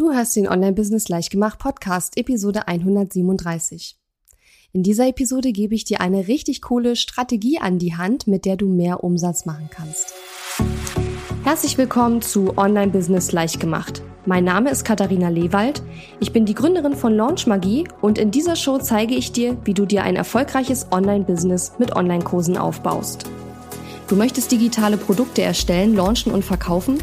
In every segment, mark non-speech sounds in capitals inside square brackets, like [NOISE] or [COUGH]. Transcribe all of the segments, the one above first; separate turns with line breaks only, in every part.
Du hörst den Online-Business Leichtgemacht Podcast, Episode 137. In dieser Episode gebe ich dir eine richtig coole Strategie an die Hand, mit der du mehr Umsatz machen kannst. Herzlich willkommen zu Online-Business Leichtgemacht. Mein Name ist Katharina Lewald. Ich bin die Gründerin von Launch Magie und in dieser Show zeige ich dir, wie du dir ein erfolgreiches Online-Business mit Online-Kursen aufbaust. Du möchtest digitale Produkte erstellen, launchen und verkaufen?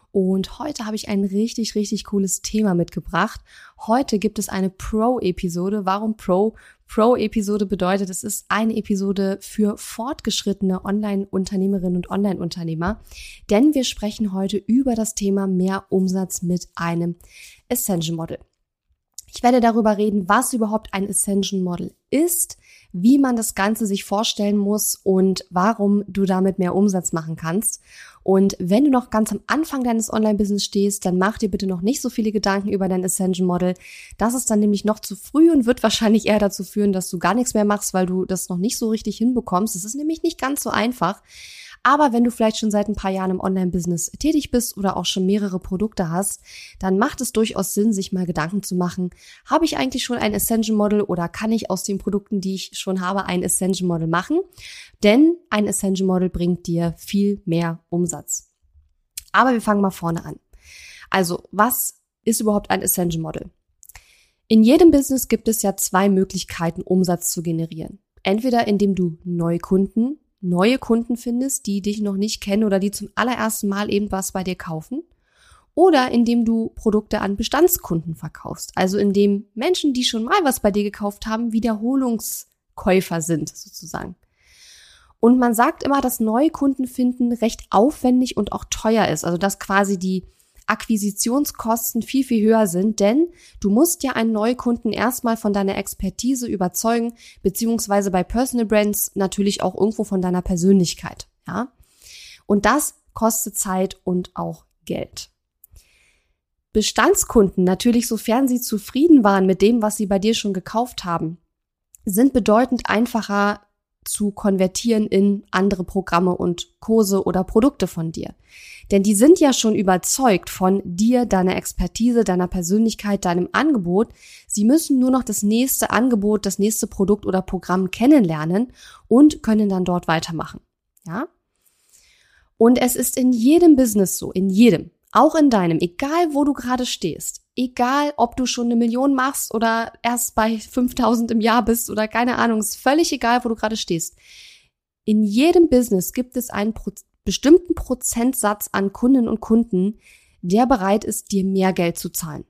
und heute habe ich ein richtig, richtig cooles Thema mitgebracht. Heute gibt es eine Pro-Episode. Warum Pro? Pro-Episode bedeutet, es ist eine Episode für fortgeschrittene Online-Unternehmerinnen und Online-Unternehmer. Denn wir sprechen heute über das Thema mehr Umsatz mit einem Ascension Model. Ich werde darüber reden, was überhaupt ein Ascension Model ist, wie man das Ganze sich vorstellen muss und warum du damit mehr Umsatz machen kannst. Und wenn du noch ganz am Anfang deines Online-Business stehst, dann mach dir bitte noch nicht so viele Gedanken über dein Ascension Model. Das ist dann nämlich noch zu früh und wird [LAUGHS] wahrscheinlich eher dazu führen, dass du gar nichts mehr machst, weil du das noch nicht so richtig hinbekommst. Es ist nämlich nicht ganz so einfach. Aber wenn du vielleicht schon seit ein paar Jahren im Online-Business tätig bist oder auch schon mehrere Produkte hast, dann macht es durchaus Sinn, sich mal Gedanken zu machen, habe ich eigentlich schon ein Ascension Model oder kann ich aus den Produkten, die ich schon habe, ein Ascension Model machen? Denn ein Ascension Model bringt dir viel mehr Umsatz. Aber wir fangen mal vorne an. Also, was ist überhaupt ein Ascension Model? In jedem Business gibt es ja zwei Möglichkeiten, Umsatz zu generieren. Entweder indem du Neukunden neue Kunden findest, die dich noch nicht kennen oder die zum allerersten Mal eben was bei dir kaufen. Oder indem du Produkte an Bestandskunden verkaufst. Also indem Menschen, die schon mal was bei dir gekauft haben, Wiederholungskäufer sind, sozusagen. Und man sagt immer, dass neue Kunden finden recht aufwendig und auch teuer ist. Also dass quasi die Akquisitionskosten viel, viel höher sind, denn du musst ja einen Neukunden erstmal von deiner Expertise überzeugen, beziehungsweise bei Personal Brands natürlich auch irgendwo von deiner Persönlichkeit, ja. Und das kostet Zeit und auch Geld. Bestandskunden, natürlich sofern sie zufrieden waren mit dem, was sie bei dir schon gekauft haben, sind bedeutend einfacher zu konvertieren in andere Programme und Kurse oder Produkte von dir. Denn die sind ja schon überzeugt von dir, deiner Expertise, deiner Persönlichkeit, deinem Angebot. Sie müssen nur noch das nächste Angebot, das nächste Produkt oder Programm kennenlernen und können dann dort weitermachen. Ja? Und es ist in jedem Business so, in jedem, auch in deinem, egal wo du gerade stehst egal ob du schon eine Million machst oder erst bei 5000 im Jahr bist oder keine Ahnung, ist völlig egal, wo du gerade stehst. In jedem Business gibt es einen bestimmten Prozentsatz an Kunden und Kunden, der bereit ist, dir mehr Geld zu zahlen.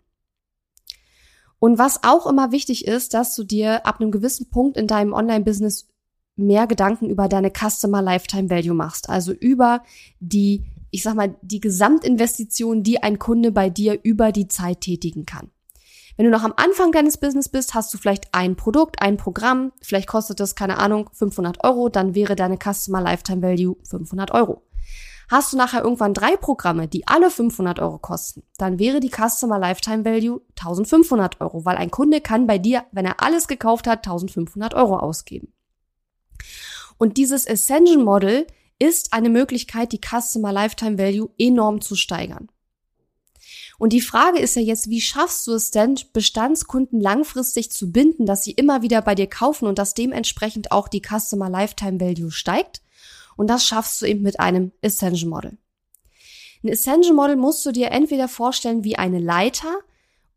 Und was auch immer wichtig ist, dass du dir ab einem gewissen Punkt in deinem Online-Business mehr Gedanken über deine Customer Lifetime Value machst, also über die ich sag mal, die Gesamtinvestition, die ein Kunde bei dir über die Zeit tätigen kann. Wenn du noch am Anfang deines Business bist, hast du vielleicht ein Produkt, ein Programm, vielleicht kostet das, keine Ahnung, 500 Euro, dann wäre deine Customer Lifetime Value 500 Euro. Hast du nachher irgendwann drei Programme, die alle 500 Euro kosten, dann wäre die Customer Lifetime Value 1500 Euro, weil ein Kunde kann bei dir, wenn er alles gekauft hat, 1500 Euro ausgeben. Und dieses Ascension Model ist eine Möglichkeit, die Customer Lifetime Value enorm zu steigern. Und die Frage ist ja jetzt, wie schaffst du es denn, Bestandskunden langfristig zu binden, dass sie immer wieder bei dir kaufen und dass dementsprechend auch die Customer Lifetime Value steigt? Und das schaffst du eben mit einem Ascension Model. Ein Ascension Model musst du dir entweder vorstellen wie eine Leiter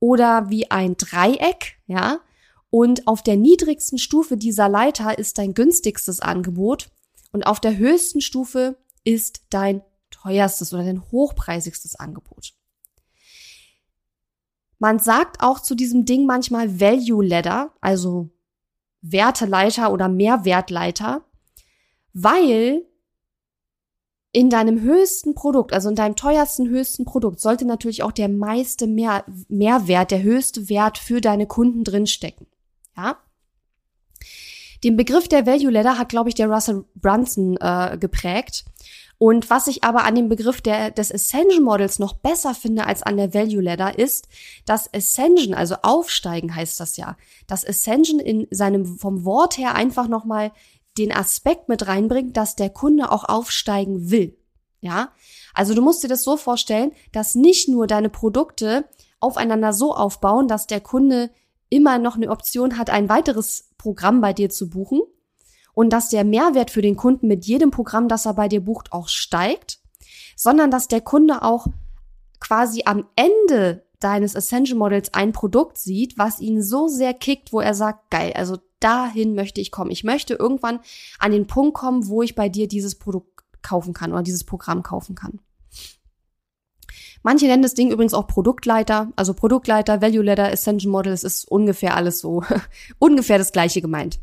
oder wie ein Dreieck, ja. Und auf der niedrigsten Stufe dieser Leiter ist dein günstigstes Angebot und auf der höchsten Stufe ist dein teuerstes oder dein hochpreisigstes Angebot. Man sagt auch zu diesem Ding manchmal Value Ladder, also Werteleiter oder Mehrwertleiter, weil in deinem höchsten Produkt, also in deinem teuersten höchsten Produkt, sollte natürlich auch der meiste Mehr Mehrwert, der höchste Wert für deine Kunden drinstecken. Ja? Den Begriff der Value Ladder hat, glaube ich, der Russell Brunson äh, geprägt. Und was ich aber an dem Begriff der, des Ascension Models noch besser finde als an der Value Ladder ist, dass Ascension, also aufsteigen heißt das ja, dass Ascension in seinem, vom Wort her einfach nochmal den Aspekt mit reinbringt, dass der Kunde auch aufsteigen will. Ja, also du musst dir das so vorstellen, dass nicht nur deine Produkte aufeinander so aufbauen, dass der Kunde immer noch eine Option hat, ein weiteres Programm bei dir zu buchen und dass der Mehrwert für den Kunden mit jedem Programm, das er bei dir bucht, auch steigt, sondern dass der Kunde auch quasi am Ende deines Essential Models ein Produkt sieht, was ihn so sehr kickt, wo er sagt, geil, also dahin möchte ich kommen. Ich möchte irgendwann an den Punkt kommen, wo ich bei dir dieses Produkt kaufen kann oder dieses Programm kaufen kann. Manche nennen das Ding übrigens auch Produktleiter, also Produktleiter, Value Ladder, Essential Model, es ist ungefähr alles so, [LAUGHS] ungefähr das gleiche gemeint.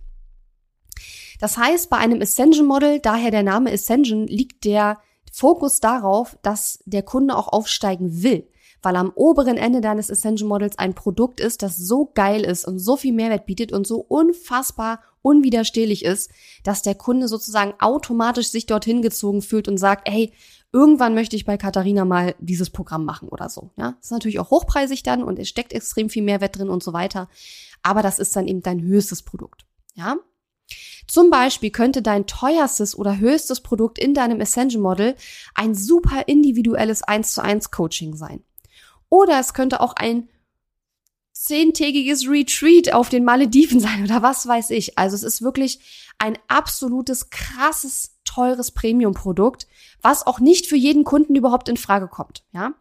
Das heißt, bei einem Ascension Model, daher der Name Ascension, liegt der Fokus darauf, dass der Kunde auch aufsteigen will, weil am oberen Ende deines Ascension Models ein Produkt ist, das so geil ist und so viel Mehrwert bietet und so unfassbar unwiderstehlich ist, dass der Kunde sozusagen automatisch sich dorthin gezogen fühlt und sagt, hey, irgendwann möchte ich bei Katharina mal dieses Programm machen oder so. Ja, ist natürlich auch hochpreisig dann und es steckt extrem viel Mehrwert drin und so weiter. Aber das ist dann eben dein höchstes Produkt. Ja, zum Beispiel könnte dein teuerstes oder höchstes Produkt in deinem Ascension Model ein super individuelles 1 zu 1 Coaching sein. Oder es könnte auch ein zehntägiges Retreat auf den Malediven [LAUGHS] sein oder was weiß ich. Also es ist wirklich ein absolutes krasses teures Premium-Produkt, was auch nicht für jeden Kunden überhaupt in Frage kommt. Ja,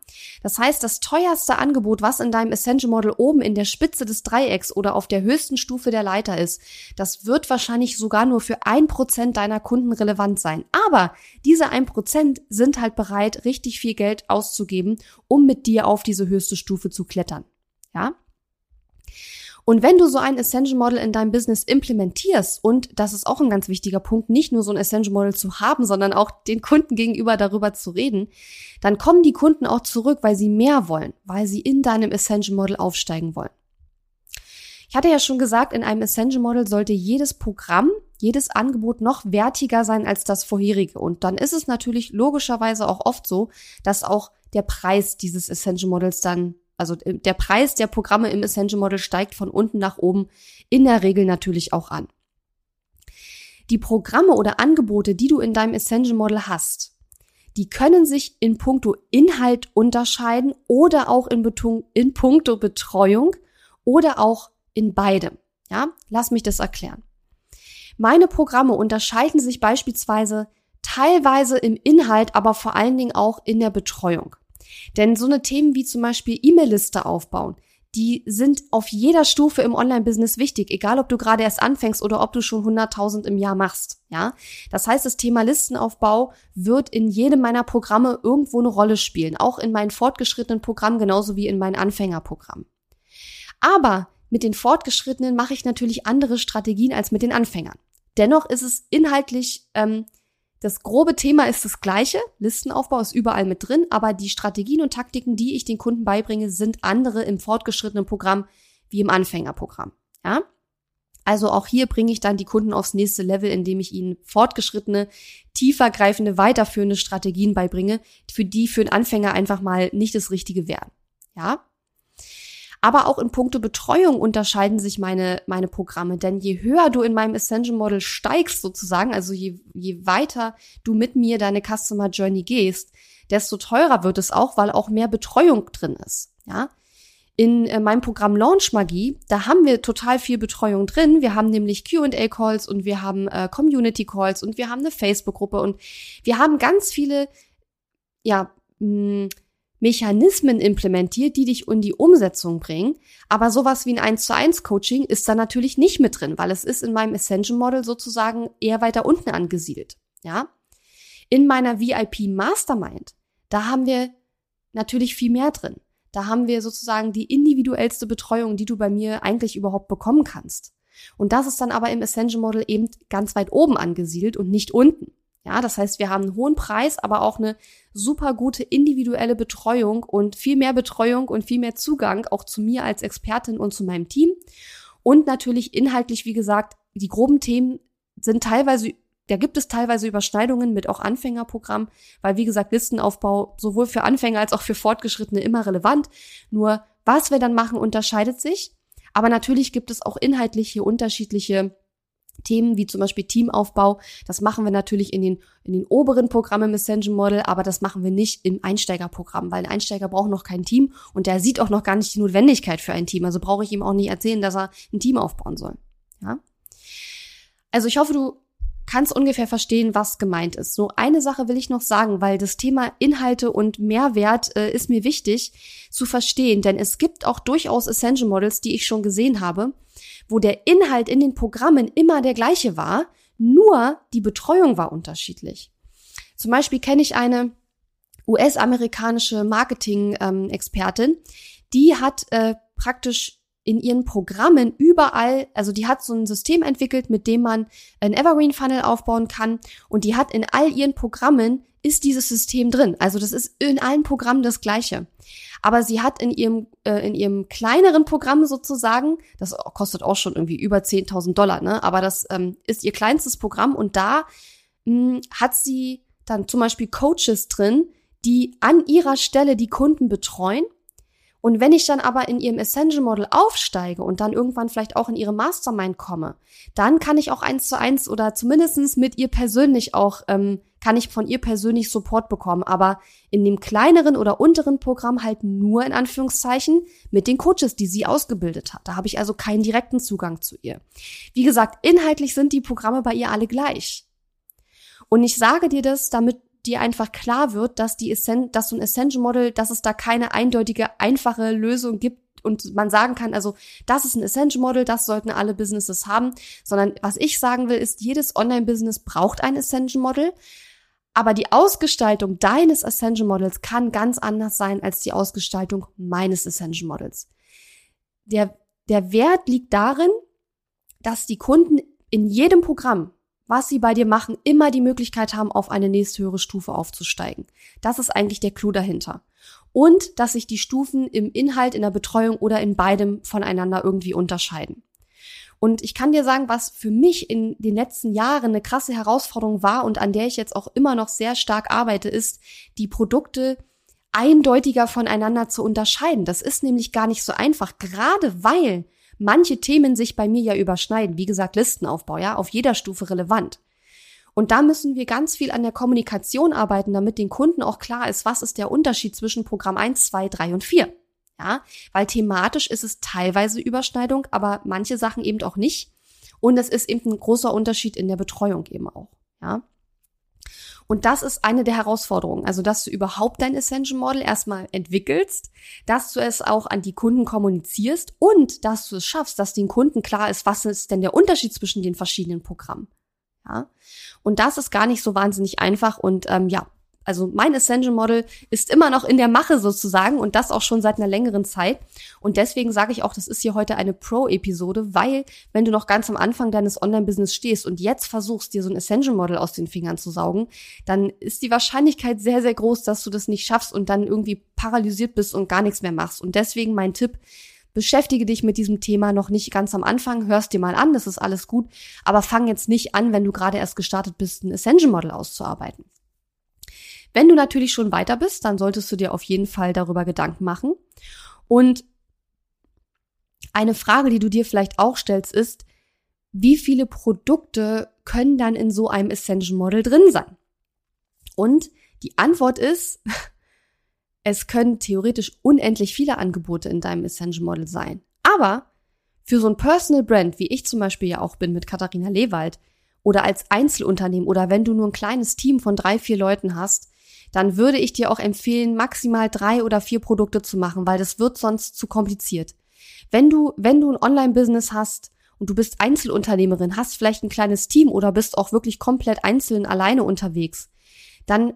das heißt, das teuerste Angebot, was in deinem Essential Model oben in der Spitze des Dreiecks oder auf der höchsten Stufe der Leiter ist, das wird wahrscheinlich sogar nur für ein Prozent deiner Kunden relevant sein. Aber diese ein Prozent sind halt bereit, richtig viel Geld auszugeben, um mit dir auf diese höchste Stufe zu klettern. Ja, und wenn du so ein Essential Model in deinem Business implementierst, und das ist auch ein ganz wichtiger Punkt, nicht nur so ein Essential Model zu haben, sondern auch den Kunden gegenüber darüber zu reden, dann kommen die Kunden auch zurück, weil sie mehr wollen, weil sie in deinem Essential Model aufsteigen wollen. Ich hatte ja schon gesagt, in einem Essential Model sollte jedes Programm, jedes Angebot noch wertiger sein als das vorherige. Und dann ist es natürlich logischerweise auch oft so, dass auch der Preis dieses Essential Models dann also äh, der Preis der Programme im Essential Model steigt von unten nach oben in der Regel natürlich auch an. Die Programme oder Angebote, die du in deinem Essential Model hast, die können sich in puncto Inhalt unterscheiden oder auch in, Betung, in puncto Betreuung oder auch in beidem. Ja, lass mich das erklären. Meine Programme unterscheiden sich beispielsweise teilweise im Inhalt, aber vor allen Dingen auch in der Betreuung. Denn so eine Themen wie zum Beispiel E-Mail-Liste aufbauen, die sind auf jeder Stufe im Online-Business wichtig, egal ob du gerade erst anfängst oder ob du schon 100.000 im Jahr machst. Ja, das heißt, das Thema Listenaufbau wird in jedem meiner Programme irgendwo eine Rolle spielen, auch in meinen fortgeschrittenen Programmen genauso wie in meinen Anfängerprogrammen. Aber mit den Fortgeschrittenen mache ich natürlich andere Strategien als mit den Anfängern. Dennoch ist es inhaltlich ähm, das grobe Thema ist das gleiche. Listenaufbau ist überall mit drin, aber die Strategien und Taktiken, die ich den Kunden beibringe, sind andere im fortgeschrittenen Programm wie im Anfängerprogramm. Ja? Also auch hier bringe ich dann die Kunden aufs nächste Level, indem ich ihnen fortgeschrittene, tiefergreifende, weiterführende Strategien beibringe, für die für einen Anfänger einfach mal nicht das Richtige wären. Ja? Aber auch in puncto Betreuung unterscheiden sich meine, meine Programme. Denn je höher du in meinem Ascension Model steigst sozusagen, also je, je weiter du mit mir deine Customer Journey gehst, desto teurer wird es auch, weil auch mehr Betreuung drin ist. Ja, in äh, meinem Programm Launch Magie, da haben wir total viel Betreuung drin. Wir haben nämlich Q&A Calls und wir haben äh, Community Calls und wir haben eine Facebook Gruppe und wir haben ganz viele ja mh, Mechanismen implementiert, die dich in die Umsetzung bringen. Aber sowas wie ein 1 zu 1 Coaching ist da natürlich nicht mit drin, weil es ist in meinem Ascension Model sozusagen eher weiter unten angesiedelt. Ja? In meiner VIP Mastermind, da haben wir natürlich viel mehr drin. Da haben wir sozusagen die individuellste Betreuung, die du bei mir eigentlich überhaupt bekommen kannst. Und das ist dann aber im Ascension Model eben ganz weit oben angesiedelt und nicht unten. Ja, das heißt, wir haben einen hohen Preis, aber auch eine super gute individuelle Betreuung und viel mehr Betreuung und viel mehr Zugang auch zu mir als Expertin und zu meinem Team. Und natürlich inhaltlich, wie gesagt, die groben Themen sind teilweise, da gibt es teilweise Überschneidungen mit auch Anfängerprogramm, weil wie gesagt, Listenaufbau sowohl für Anfänger als auch für Fortgeschrittene immer relevant. Nur was wir dann machen, unterscheidet sich. Aber natürlich gibt es auch inhaltlich hier unterschiedliche Themen wie zum Beispiel Teamaufbau. Das machen wir natürlich in den, in den oberen Programmen im Ascension Model, aber das machen wir nicht im Einsteigerprogramm, weil ein Einsteiger braucht noch kein Team und der sieht auch noch gar nicht die Notwendigkeit für ein Team. Also brauche ich ihm auch nicht erzählen, dass er ein Team aufbauen soll. Ja? Also ich hoffe, du kannst ungefähr verstehen, was gemeint ist. So eine Sache will ich noch sagen, weil das Thema Inhalte und Mehrwert äh, ist mir wichtig zu verstehen, denn es gibt auch durchaus Ascension Models, die ich schon gesehen habe, wo der Inhalt in den Programmen immer der gleiche war, nur die Betreuung war unterschiedlich. Zum Beispiel kenne ich eine US-amerikanische Marketing-Expertin, die hat äh, praktisch in ihren Programmen überall, also die hat so ein System entwickelt, mit dem man ein Evergreen Funnel aufbauen kann und die hat in all ihren Programmen ist dieses System drin. Also das ist in allen Programmen das gleiche. Aber sie hat in ihrem, äh, in ihrem kleineren Programm sozusagen, das kostet auch schon irgendwie über 10.000 Dollar, ne? aber das ähm, ist ihr kleinstes Programm und da mh, hm, hat sie dann zum Beispiel Coaches drin, die an ihrer Stelle die Kunden betreuen und wenn ich dann aber in ihrem Essential Model aufsteige und dann irgendwann vielleicht auch in ihre Mastermind komme, dann kann ich auch eins zu eins oder zumindestens mit ihr persönlich auch, ähm, kann ich von ihr persönlich Support bekommen. Aber in dem kleineren oder unteren Programm halt nur in Anführungszeichen mit den Coaches, die sie ausgebildet hat. Da habe ich also keinen direkten Zugang zu ihr. Wie gesagt, inhaltlich sind die Programme bei ihr alle gleich. Und ich sage dir das, damit dir einfach klar wird, dass die Essen dass so ein Essential Model, dass es da keine eindeutige, einfache Lösung gibt und man sagen kann, also das ist ein Essential Model, das sollten alle Businesses haben, sondern was ich sagen will, ist, jedes Online-Business braucht ein Essential Model, aber die Ausgestaltung deines Essential Models kann ganz anders sein als die Ausgestaltung meines Essential Models. Der, der Wert liegt darin, dass die Kunden in jedem Programm was sie bei dir machen, immer die Möglichkeit haben, auf eine nächsthöhere Stufe aufzusteigen. Das ist eigentlich der Clou dahinter. Und dass sich die Stufen im Inhalt, in der Betreuung oder in beidem voneinander irgendwie unterscheiden. Und ich kann dir sagen, was für mich in den letzten Jahren eine krasse Herausforderung war und an der ich jetzt auch immer noch sehr stark arbeite, ist, die Produkte eindeutiger voneinander zu unterscheiden. Das ist nämlich gar nicht so einfach, gerade weil manche Themen sich bei mir ja überschneiden. Wie gesagt, Listenaufbau, ja, auf jeder Stufe relevant. Und da müssen wir ganz viel an der Kommunikation arbeiten, damit den Kunden auch klar ist, was ist der Unterschied zwischen Programm 1, 2, 3 und 4. Ja, weil thematisch ist es teilweise Überschneidung, aber manche Sachen eben auch nicht. Und es ist eben ein großer Unterschied in der Betreuung eben auch. Ja. Und das ist eine der Herausforderungen. Also, dass du überhaupt dein Essential Model erstmal entwickelst, dass du es auch an die Kunden kommunizierst und dass du es schaffst, dass den Kunden klar ist, was ist denn der Unterschied zwischen den verschiedenen Programmen. Ja. Und das ist gar nicht so wahnsinnig einfach und ähm, ja, also mein Ascension Model ist immer noch in der Mache sozusagen und das auch schon seit einer längeren Zeit. Und deswegen sage ich auch, das ist hier heute eine Pro-Episode, weil wenn du noch ganz am Anfang deines Online-Business stehst und jetzt versuchst, dir so ein Ascension Model aus den Fingern zu saugen, dann ist die Wahrscheinlichkeit sehr, sehr groß, dass du das nicht schaffst und dann irgendwie paralysiert bist und gar nichts mehr machst. Und deswegen mein Tipp, beschäftige dich mit diesem Thema noch nicht ganz am Anfang, hörst dir mal an, das ist alles gut, aber fang jetzt nicht an, wenn du gerade erst gestartet bist, ein Ascension Model auszuarbeiten. Wenn du natürlich schon weiter bist, dann solltest du dir auf jeden Fall darüber Gedanken machen. Und eine Frage, die du dir vielleicht auch stellst, ist, wie viele Produkte können dann in so einem Ascension Model drin sein? Und die Antwort ist, [LAUGHS] es können theoretisch unendlich viele Angebote in deinem Ascension Model sein. Aber für so ein Personal Brand, wie ich zum Beispiel ja auch bin mit Katharina Lewald, oder als Einzelunternehmen oder wenn du nur ein kleines Team von drei, vier Leuten hast, dann würde ich dir auch empfehlen, maximal drei oder vier Produkte zu machen, weil das wird sonst zu kompliziert. Wenn du, wenn du ein Online-Business hast und du bist Einzelunternehmerin, hast vielleicht ein kleines Team oder bist auch wirklich komplett einzeln alleine unterwegs, dann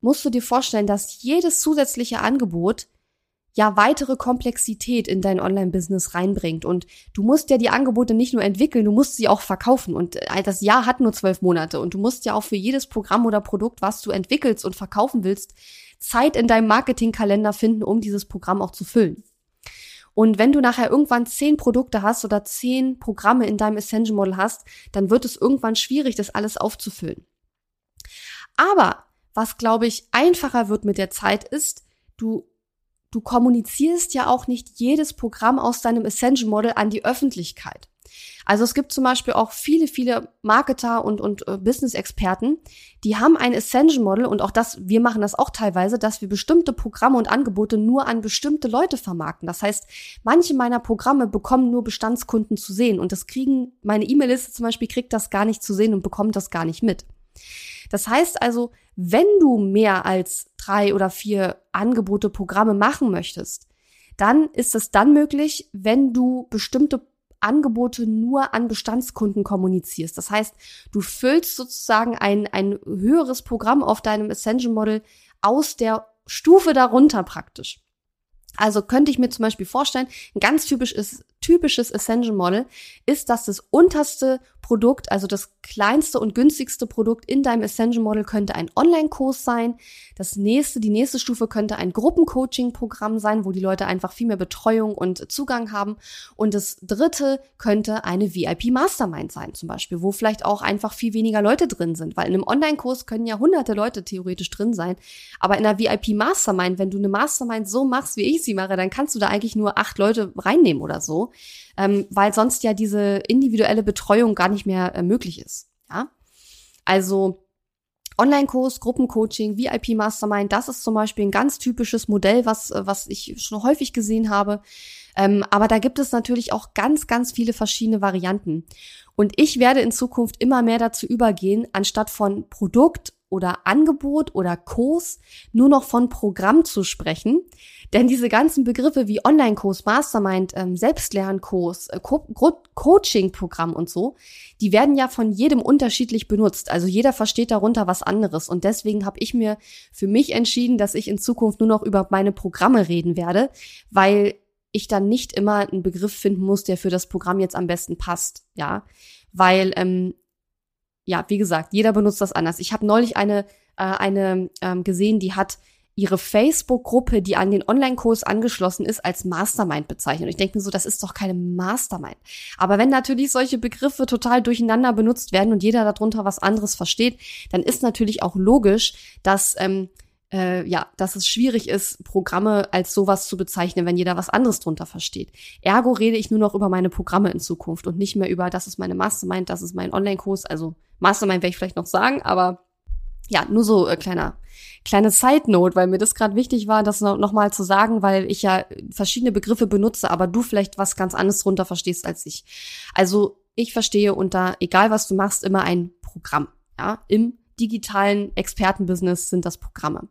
musst du dir vorstellen, dass jedes zusätzliche Angebot ja weitere Komplexität in dein Online-Business reinbringt. Und du musst ja die Angebote nicht nur entwickeln, du musst sie auch verkaufen. Und äh, das Jahr hat nur zwölf Monate. Und du musst ja auch für jedes Programm oder Produkt, was du entwickelst und verkaufen willst, Zeit in deinem Marketingkalender finden, um dieses Programm auch zu füllen. Und wenn du nachher irgendwann zehn Produkte hast oder zehn Programme in deinem Essential Model hast, dann wird es irgendwann schwierig, das alles aufzufüllen. Aber was, glaube ich, einfacher wird mit der Zeit ist, du du kommunizierst ja auch nicht jedes Programm aus deinem Essential Model an die Öffentlichkeit. Also es gibt zum Beispiel auch viele, viele Marketer und, und äh, Business-Experten, die haben ein Essential Model und auch das, wir machen das auch teilweise, dass wir bestimmte Programme und Angebote nur an bestimmte Leute vermarkten. Das heißt, manche meiner Programme bekommen nur Bestandskunden zu sehen und das kriegen, meine E-Mail-Liste zum Beispiel kriegt das gar nicht zu sehen und bekommt das gar nicht mit. Das heißt also, wenn du mehr als drei oder vier Angebote, Programme machen möchtest, dann ist es dann möglich, wenn du bestimmte Angebote nur an Bestandskunden kommunizierst. Das heißt, du füllst sozusagen ein, ein höheres Programm auf deinem Essential Model aus der Stufe darunter praktisch. Also könnte ich mir zum Beispiel vorstellen, ein ganz typisches, typisches Essential Model ist, dass das unterste Produkt, also das kleinste und günstigste Produkt in deinem Essential Model könnte ein Online-Kurs sein. Das nächste, die nächste Stufe könnte ein Gruppencoaching-Programm sein, wo die Leute einfach viel mehr Betreuung und Zugang haben. Und das dritte könnte eine VIP-Mastermind sein, zum Beispiel, wo vielleicht auch einfach viel weniger Leute drin sind, weil in einem Online-Kurs können ja hunderte Leute theoretisch drin sein. Aber in einer VIP-Mastermind, wenn du eine Mastermind so machst, wie ich sie mache, dann kannst du da eigentlich nur acht Leute reinnehmen oder so ähm, weil sonst ja diese individuelle Betreuung gar nicht mehr äh, möglich ist. Ja, also Online-Kurs, Gruppencoaching, VIP-Mastermind, das ist zum Beispiel ein ganz typisches Modell, was, äh, was ich schon häufig gesehen habe. Ähm, aber da gibt es natürlich auch ganz, ganz viele verschiedene Varianten. Und ich werde in Zukunft immer mehr dazu übergehen, anstatt von Produkt oder Angebot oder Kurs nur noch von Programm zu sprechen. Denn diese ganzen Begriffe wie Online-Kurs, Mastermind, ähm, Selbstlernkurs, äh, Co Coaching-Programm und so, die werden ja von jedem unterschiedlich benutzt. Also jeder versteht darunter was anderes. Und deswegen habe ich mir für mich entschieden, dass ich in Zukunft nur noch über meine Programme reden werde, weil ich dann nicht immer einen Begriff finden muss, der für das Programm jetzt am besten passt. Ja, weil ähm, ja, wie gesagt, jeder benutzt das anders. Ich habe neulich eine, äh, eine ähm, gesehen, die hat ihre Facebook-Gruppe, die an den Online-Kurs angeschlossen ist, als Mastermind bezeichnet. Und ich denke mir so, das ist doch keine Mastermind. Aber wenn natürlich solche Begriffe total durcheinander benutzt werden und jeder darunter was anderes versteht, dann ist natürlich auch logisch, dass ähm, äh, ja, dass es schwierig ist, Programme als sowas zu bezeichnen, wenn jeder was anderes drunter versteht. Ergo rede ich nur noch über meine Programme in Zukunft und nicht mehr über, das ist meine Mastermind, das ist mein Online-Kurs. Also Mastermind werde ich vielleicht noch sagen, aber ja, nur so äh, kleiner kleine Side Note, weil mir das gerade wichtig war, das noch, noch mal zu sagen, weil ich ja verschiedene Begriffe benutze, aber du vielleicht was ganz anderes drunter verstehst als ich. Also ich verstehe unter egal was du machst immer ein Programm. Ja, im digitalen Expertenbusiness sind das Programme.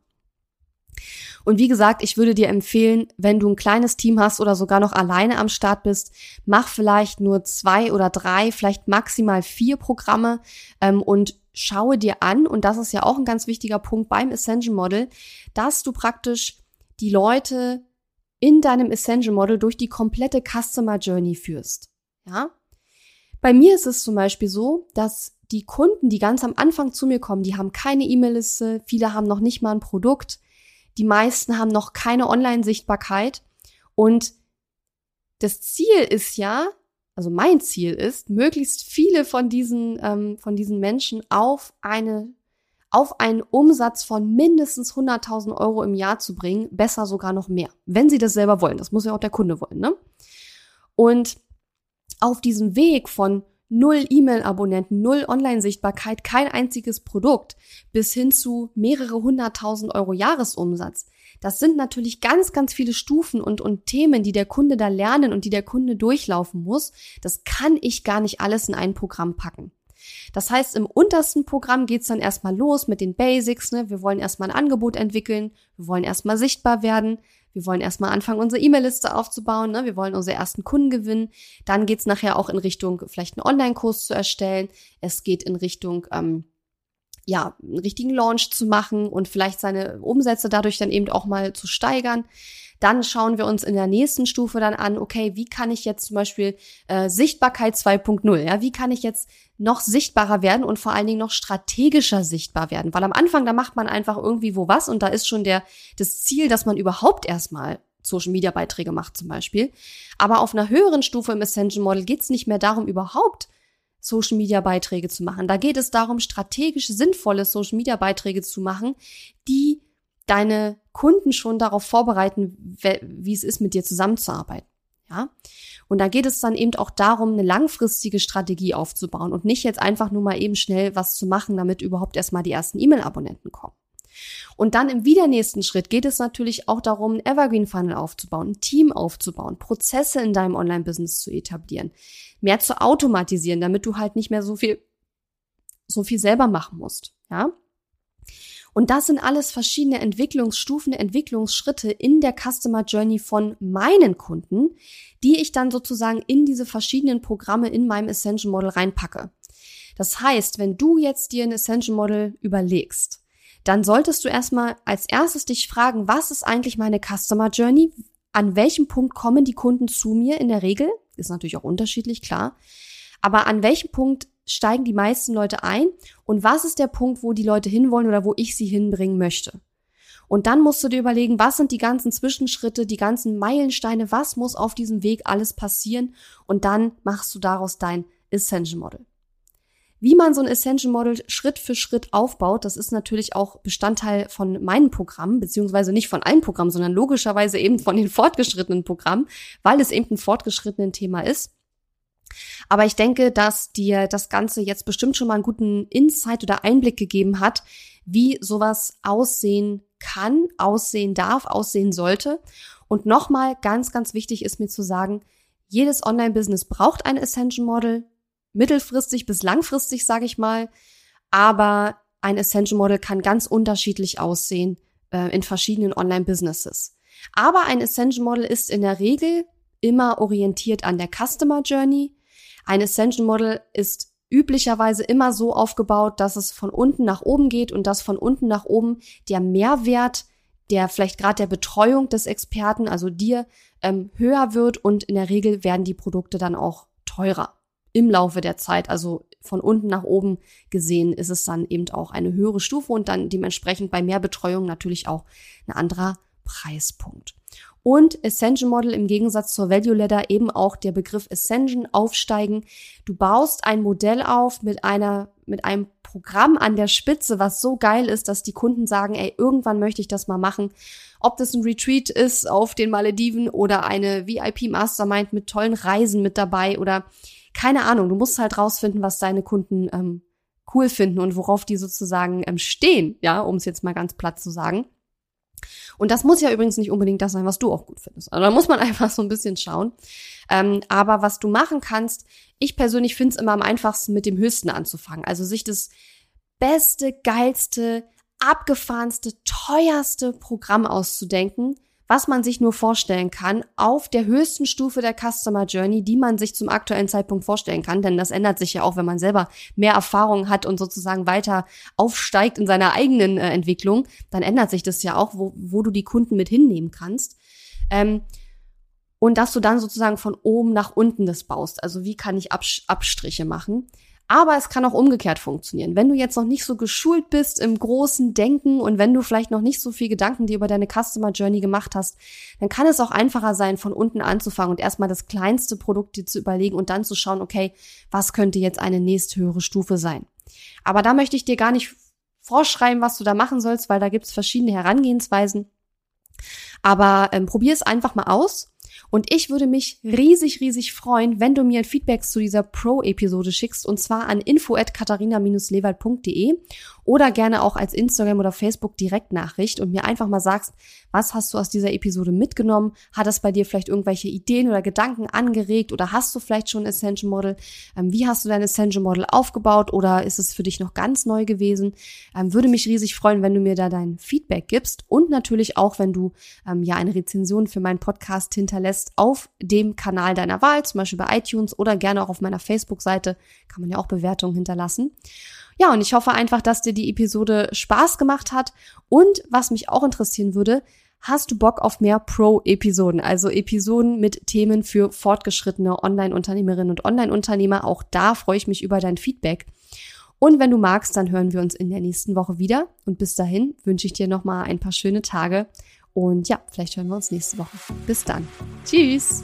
Und wie gesagt, ich würde dir empfehlen, wenn du ein kleines Team hast oder sogar noch alleine am Start bist, mach vielleicht nur zwei oder drei, vielleicht maximal vier Programme ähm, und schaue dir an, und das ist ja auch ein ganz wichtiger Punkt beim Essential Model, dass du praktisch die Leute in deinem Essential Model durch die komplette Customer Journey führst. Ja? Bei mir ist es zum Beispiel so, dass die Kunden, die ganz am Anfang zu mir kommen, die haben keine E-Mail-Liste, viele haben noch nicht mal ein Produkt, die meisten haben noch keine Online-Sichtbarkeit und das Ziel ist ja, also mein Ziel ist, möglichst viele von diesen, ähm, von diesen Menschen auf eine, auf einen Umsatz von mindestens 100.000 Euro im Jahr zu bringen, besser sogar noch mehr, wenn sie das selber wollen. Das muss ja auch der Kunde wollen, ne? Und auf diesem Weg von null E-Mail-Abonnenten, null Online-Sichtbarkeit, kein einziges Produkt, bis hin zu mehrere hunderttausend Euro Jahresumsatz. Das sind natürlich ganz, ganz viele Stufen und, und Themen, die der Kunde da lernen und die der Kunde durchlaufen muss. Das kann ich gar nicht alles in ein Programm packen. Das heißt, im untersten Programm geht's dann erstmal los mit den Basics. Ne? Wir wollen erstmal ein Angebot entwickeln, wir wollen erstmal sichtbar werden, wir wollen erstmal anfangen, unsere E-Mail-Liste aufzubauen. Ne? Wir wollen unsere ersten Kunden gewinnen. Dann geht's nachher auch in Richtung, vielleicht einen Online-Kurs zu erstellen. Es geht in Richtung ähm, ja, einen richtigen Launch zu machen und vielleicht seine Umsätze dadurch dann eben auch mal zu steigern. Dann schauen wir uns in der nächsten Stufe dann an, okay, wie kann ich jetzt zum Beispiel äh, Sichtbarkeit 2.0, ja, wie kann ich jetzt noch sichtbarer werden und vor allen Dingen noch strategischer sichtbar werden? Weil am Anfang, da macht man einfach irgendwie wo was und da ist schon der, das Ziel, dass man überhaupt erstmal Social Media Beiträge macht zum Beispiel. Aber auf einer höheren Stufe im Ascension Model geht es nicht mehr darum, überhaupt Social Media Beiträge zu machen. Da geht es darum, strategisch sinnvolle Social Media Beiträge zu machen, die deine Kunden schon darauf vorbereiten, wie es ist, mit dir zusammenzuarbeiten. Ja. Und da geht es dann eben auch darum, eine langfristige Strategie aufzubauen und nicht jetzt einfach nur mal eben schnell was zu machen, damit überhaupt erstmal die ersten E-Mail-Abonnenten kommen. Und dann im wieder nächsten Schritt geht es natürlich auch darum, einen Evergreen Funnel aufzubauen, ein Team aufzubauen, Prozesse in deinem Online-Business zu etablieren, mehr zu automatisieren, damit du halt nicht mehr so viel, so viel selber machen musst, ja. Und das sind alles verschiedene Entwicklungsstufen, Entwicklungsschritte in der Customer Journey von meinen Kunden, die ich dann sozusagen in diese verschiedenen Programme in meinem Ascension Model reinpacke. Das heißt, wenn du jetzt dir ein Ascension Model überlegst, dann solltest du erstmal als erstes dich fragen, was ist eigentlich meine Customer Journey? An welchem Punkt kommen die Kunden zu mir in der Regel? Ist natürlich auch unterschiedlich, klar. Aber an welchem Punkt steigen die meisten Leute ein und was ist der Punkt, wo die Leute hinwollen oder wo ich sie hinbringen möchte. Und dann musst du dir überlegen, was sind die ganzen Zwischenschritte, die ganzen Meilensteine, was muss auf diesem Weg alles passieren und dann machst du daraus dein Ascension Model. Wie man so ein Ascension Model Schritt für Schritt aufbaut, das ist natürlich auch Bestandteil von meinen Programmen, beziehungsweise nicht von allen Programmen, sondern logischerweise eben von den fortgeschrittenen Programmen, weil es eben ein fortgeschrittenen Thema ist. Aber ich denke, dass dir das Ganze jetzt bestimmt schon mal einen guten Insight oder Einblick gegeben hat, wie sowas aussehen kann, aussehen darf, aussehen sollte. Und nochmal ganz, ganz wichtig ist mir zu sagen, jedes Online-Business braucht ein Ascension Model, mittelfristig bis langfristig, sage ich mal. Aber ein Ascension Model kann ganz unterschiedlich aussehen äh, in verschiedenen Online-Businesses. Aber ein Ascension Model ist in der Regel immer orientiert an der Customer Journey. Ein Ascension Model ist üblicherweise immer so aufgebaut, dass es von unten nach oben geht und dass von unten nach oben der Mehrwert der vielleicht gerade der Betreuung des Experten, also dir, ähm, höher wird und in der Regel werden die Produkte dann auch teurer im Laufe der Zeit. Also von unten nach oben gesehen ist es dann eben auch eine höhere Stufe und dann dementsprechend bei mehr Betreuung natürlich auch ein anderer Preispunkt. Und Ascension Model im Gegensatz zur Value Ladder eben auch der Begriff Ascension aufsteigen. Du baust ein Modell auf mit einer, mit einem Programm an der Spitze, was so geil ist, dass die Kunden sagen, ey, irgendwann möchte ich das mal machen. Ob das ein Retreat ist auf den Malediven oder eine VIP Mastermind mit tollen Reisen mit dabei oder keine Ahnung. Du musst halt rausfinden, was deine Kunden ähm, cool finden und worauf die sozusagen ähm, stehen, ja, um es jetzt mal ganz platt zu sagen. Und das muss ja übrigens nicht unbedingt das sein, was du auch gut findest. Also da muss man [LAUGHS] einfach so ein bisschen schauen. Ähm, aber was du machen kannst, ich persönlich finde es immer am einfachsten, mit dem Höchsten anzufangen. Also sich das beste, geilste, abgefahrenste, teuerste Programm auszudenken, was man sich nur vorstellen kann, auf der höchsten Stufe der Customer Journey, die man sich zum aktuellen Zeitpunkt vorstellen kann. Denn das ändert sich ja auch, wenn man selber mehr Erfahrung hat und sozusagen weiter aufsteigt in seiner eigenen äh, Entwicklung. Dann ändert sich das ja auch, wo, wo du die Kunden mit hinnehmen kannst. Ähm, und dass du dann sozusagen von oben nach unten das baust. Also wie kann ich Abstriche machen? Aber es kann auch umgekehrt funktionieren. Wenn du jetzt noch nicht so geschult bist im großen Denken und wenn du vielleicht noch nicht so viel Gedanken dir über deine Customer Journey gemacht hast, dann kann es auch einfacher sein, von unten anzufangen und erstmal das kleinste Produkt dir zu überlegen und dann zu schauen, okay, was könnte jetzt eine nächsthöhere Stufe sein? Aber da möchte ich dir gar nicht vorschreiben, was du da machen sollst, weil da gibt es verschiedene Herangehensweisen. Aber ähm, probier es einfach mal aus und ich würde mich riesig, riesig freuen, wenn du mir ein Feedback zu dieser Pro-Episode schickst und zwar an info at katharina-lewald.de oder gerne auch als Instagram oder Facebook Direktnachricht und mir einfach mal sagst, was hast du aus dieser Episode mitgenommen? Hat es bei dir vielleicht irgendwelche Ideen oder Gedanken angeregt oder hast du vielleicht schon ein Ascension Model? Ähm, wie hast du dein Ascension Model aufgebaut oder ist es für dich noch ganz neu gewesen? Ähm, würde mich riesig freuen, wenn du mir da dein Feedback gibst und natürlich auch, wenn du ähm, ja eine Rezension für meinen Podcast hinterlässt auf dem Kanal deiner Wahl, zum Beispiel bei iTunes oder gerne auch auf meiner Facebook-Seite, kann man ja auch Bewertungen hinterlassen. Ja, und ich hoffe einfach, dass dir die Episode Spaß gemacht hat. Und was mich auch interessieren würde, hast du Bock auf mehr Pro-Episoden? Also Episoden mit Themen für fortgeschrittene Online-Unternehmerinnen und Online-Unternehmer. Auch da freue ich mich über dein Feedback. Und wenn du magst, dann hören wir uns in der nächsten Woche wieder. Und bis dahin wünsche ich dir nochmal ein paar schöne Tage. Und ja, vielleicht hören wir uns nächste Woche. Bis dann. Tschüss.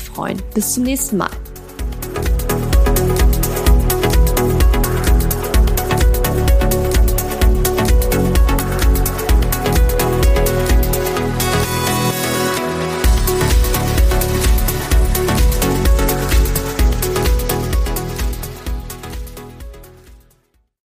freuen. Bis zum nächsten Mal.